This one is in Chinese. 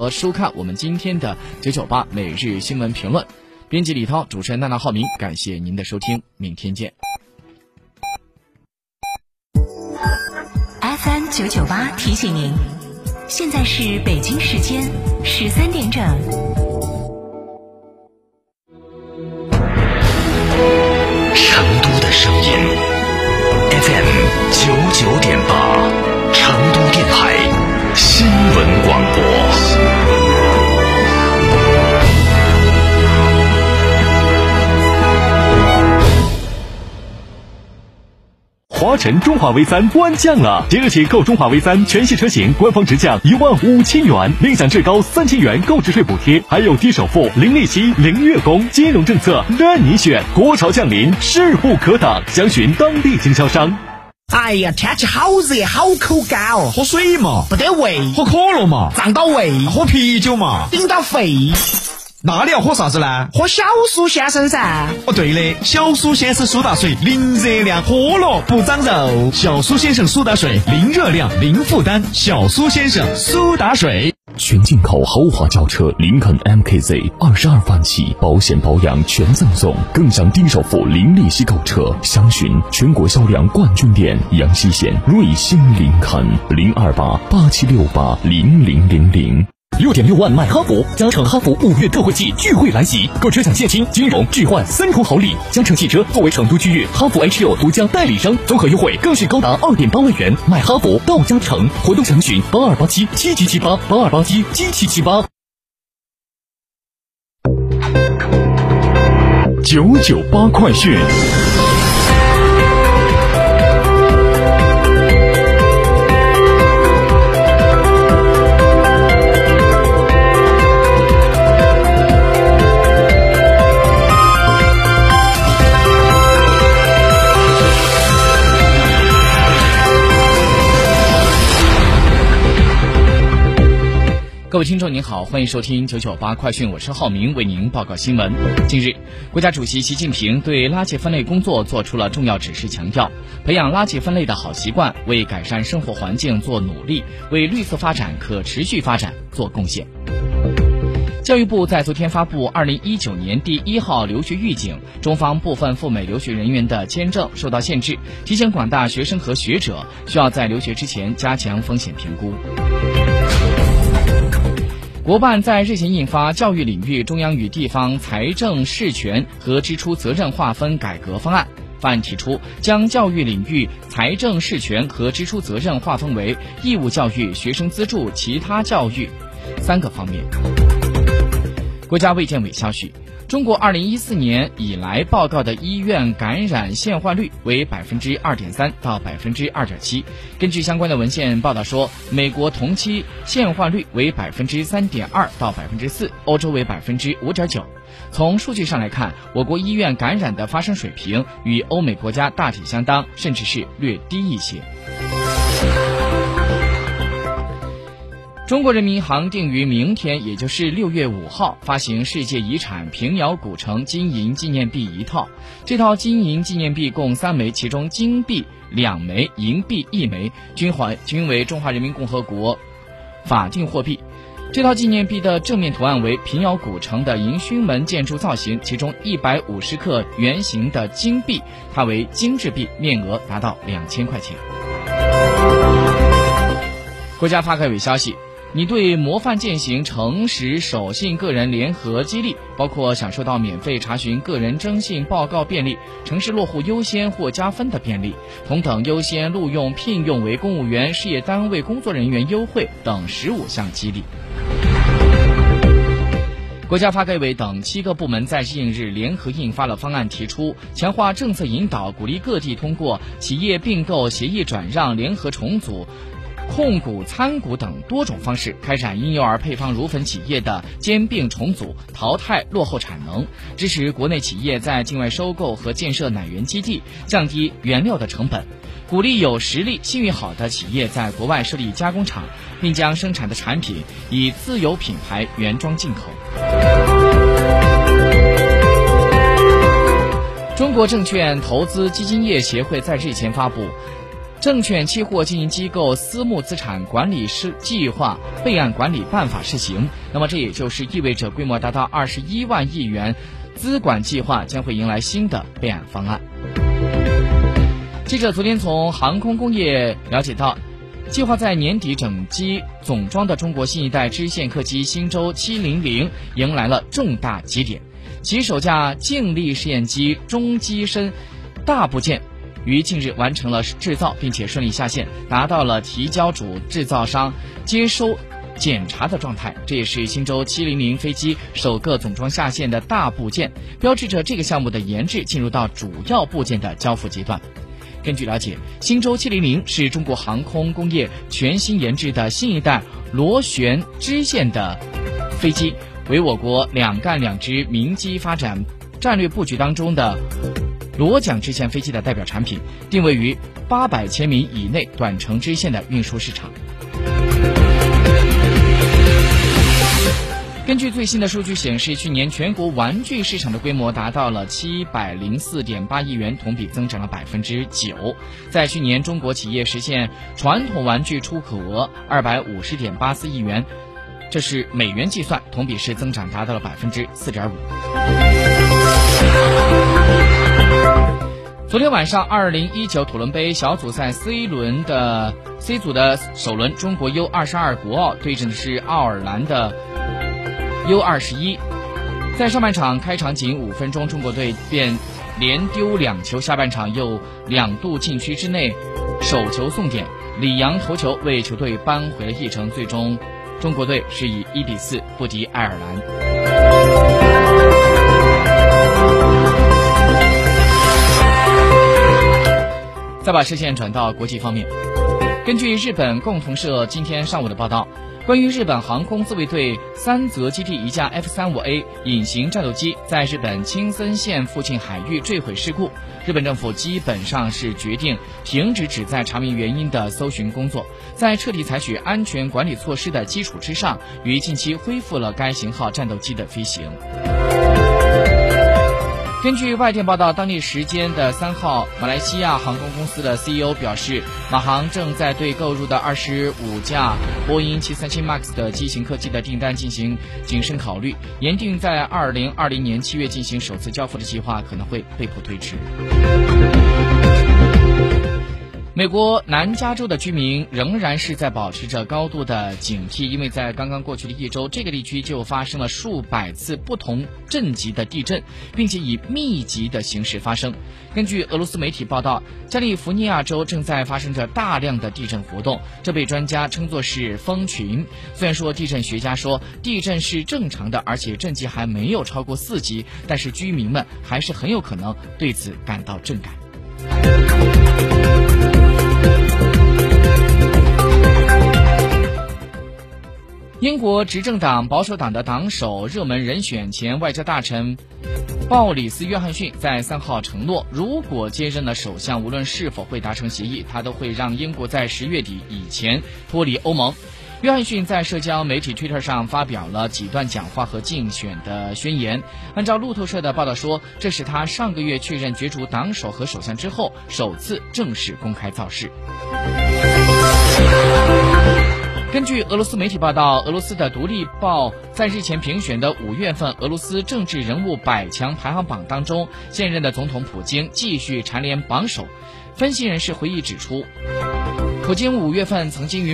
和收看我们今天的九九八每日新闻评论。编辑李涛，主持人娜娜浩明，感谢您的收听，明天见。FM 九九八提醒您，现在是北京时间十三点整。华晨中华 V 三官降了，即日起购中华 V 三全系车型，官方直降一万五千元，另享最高三千元购置税补贴，还有低首付、零利息、零月供，金融政策任你选。国潮降临，势不可挡，详询当地经销商。哎呀，天气好热，好口干哦，喝水嘛，不得胃；喝可乐嘛，胀到胃；喝啤酒嘛，顶到肺。那你要喝啥子呢？喝小苏先生噻！哦，对的，小苏先生苏打水，零热量，喝了不长肉。小苏先生苏打水，零热量，零负担。小苏先生苏打水，全进口豪华轿车林肯 MKZ，二十二万起，保险保养全赠送，更享低首付、零利息购车。详询全国销量冠军店阳西县瑞星林肯零二八八七六八零零零零。六点六万买哈弗，嘉诚哈弗五月特惠季聚会来袭，购车享现金、金融、置换三重好礼。嘉诚汽车作为成都区域哈弗 H 六独家代理商，综合优惠更是高达二点八万元。买哈弗到嘉诚，活动详询八二八七七七七八八二八七七七七八。九九八快讯。各位听众您好，欢迎收听九九八快讯，我是浩明，为您报告新闻。近日，国家主席习近平对垃圾分类工作作出了重要指示，强调培养垃圾分类的好习惯，为改善生活环境做努力，为绿色发展、可持续发展做贡献。教育部在昨天发布二零一九年第一号留学预警，中方部分赴美留学人员的签证受到限制，提醒广大学生和学者需要在留学之前加强风险评估。国办在日前印发《教育领域中央与地方财政事权和支出责任划分改革方案》。方案提出，将教育领域财政事权和支出责任划分为义务教育、学生资助、其他教育三个方面。国家卫健委消息。中国二零一四年以来报告的医院感染现患率为百分之二点三到百分之二点七。根据相关的文献报道说，美国同期现患率为百分之三点二到百分之四，欧洲为百分之五点九。从数据上来看，我国医院感染的发生水平与欧美国家大体相当，甚至是略低一些。中国人民银行定于明天，也就是六月五号发行世界遗产平遥古城金银纪念币一套。这套金银纪念币共三枚，其中金币两枚，银币一枚，均还均为中华人民共和国法定货币。这套纪念币的正面图案为平遥古城的迎勋门建筑造型，其中一百五十克圆形的金币，它为精致币，面额达到两千块钱。国家发改委消息。你对模范践行诚实守信个人联合激励，包括享受到免费查询个人征信报告便利、城市落户优先或加分的便利、同等优先录用聘用为公务员、事业单位工作人员优惠等十五项激励。国家发改委等七个部门在近日联合印发了方案，提出强化政策引导，鼓励各地通过企业并购、协议转让、联合重组。控股、参股等多种方式开展婴幼儿配方乳粉企业的兼并重组，淘汰落后产能，支持国内企业在境外收购和建设奶源基地，降低原料的成本，鼓励有实力、信誉好的企业在国外设立加工厂，并将生产的产品以自有品牌原装进口。中国证券投资基金业协会在日前发布。证券期货经营机构私募资产管理师计划备案管理办法试行。那么这也就是意味着规模达到二十一万亿元资管计划将会迎来新的备案方案。记者昨天从航空工业了解到。计划在年底整机总装的中国新一代支线客机新舟700迎来了重大节点，其首架静力试验机中机身大部件于近日完成了制造，并且顺利下线，达到了提交主制造商接收检查的状态。这也是新舟700飞机首个总装下线的大部件，标志着这个项目的研制进入到主要部件的交付阶段。根据了解，新舟700是中国航空工业全新研制的新一代螺旋支线的飞机，为我国两干两支民机发展战略布局当中的螺桨支线飞机的代表产品，定位于八百千米以内短程支线的运输市场。根据最新的数据显示，去年全国玩具市场的规模达到了七百零四点八亿元，同比增长了百分之九。在去年，中国企业实现传统玩具出口额二百五十点八四亿元，这是美元计算，同比是增长达到了百分之四点五。昨天晚上，二零一九土伦杯小组赛 C 轮的 C 组的首轮，中国 U 二十二国奥对阵的是奥尔兰的。U 二十一，在上半场开场仅五分钟，中国队便连丢两球，下半场又两度禁区之内手球送点，李阳头球为球队扳回了一城，最终中国队是以一比四不敌爱尔兰。再把视线转到国际方面，根据日本共同社今天上午的报道。关于日本航空自卫队三泽基地一架 F 三五 A 隐形战斗机在日本青森县附近海域坠毁事故，日本政府基本上是决定停止旨在查明原因的搜寻工作，在彻底采取安全管理措施的基础之上，于近期恢复了该型号战斗机的飞行。根据外电报道，当地时间的三号，马来西亚航空公司的 CEO 表示，马航正在对购入的二十五架波音七三七 MAX 的机型客机的订单进行谨慎考虑，原定在二零二零年七月进行首次交付的计划可能会被迫推迟。美国南加州的居民仍然是在保持着高度的警惕，因为在刚刚过去的一周，这个地区就发生了数百次不同震级的地震，并且以密集的形式发生。根据俄罗斯媒体报道，加利福尼亚州正在发生着大量的地震活动，这被专家称作是蜂群。虽然说地震学家说地震是正常的，而且震级还没有超过四级，但是居民们还是很有可能对此感到震感。英国执政党保守党的党首热门人选前外交大臣鲍里斯·约翰逊在三号承诺，如果接任了首相，无论是否会达成协议，他都会让英国在十月底以前脱离欧盟。约翰逊在社交媒体 Twitter 上发表了几段讲话和竞选的宣言。按照路透社的报道说，这是他上个月确认角逐党首和首相之后首次正式公开造势。根据俄罗斯媒体报道，俄罗斯的《独立报》在日前评选的五月份俄罗斯政治人物百强排行榜当中，现任的总统普京继续蝉联榜首。分析人士回忆指出，普京五月份曾经与。